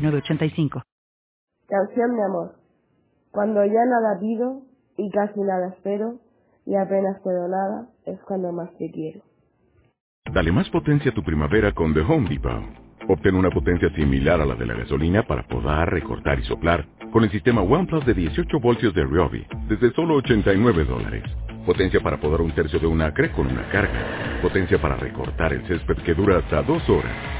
906985. Canción de amor. Cuando ya nada pido y casi nada espero y apenas puedo nada, es cuando más te quiero. Dale más potencia a tu primavera con The Home Depot. Obtén una potencia similar a la de la gasolina para podar, recortar y soplar con el sistema OnePlus de 18 voltios de Ryobi desde solo 89 dólares. Potencia para podar un tercio de un acre con una carga. Potencia para recortar el césped que dura hasta dos horas.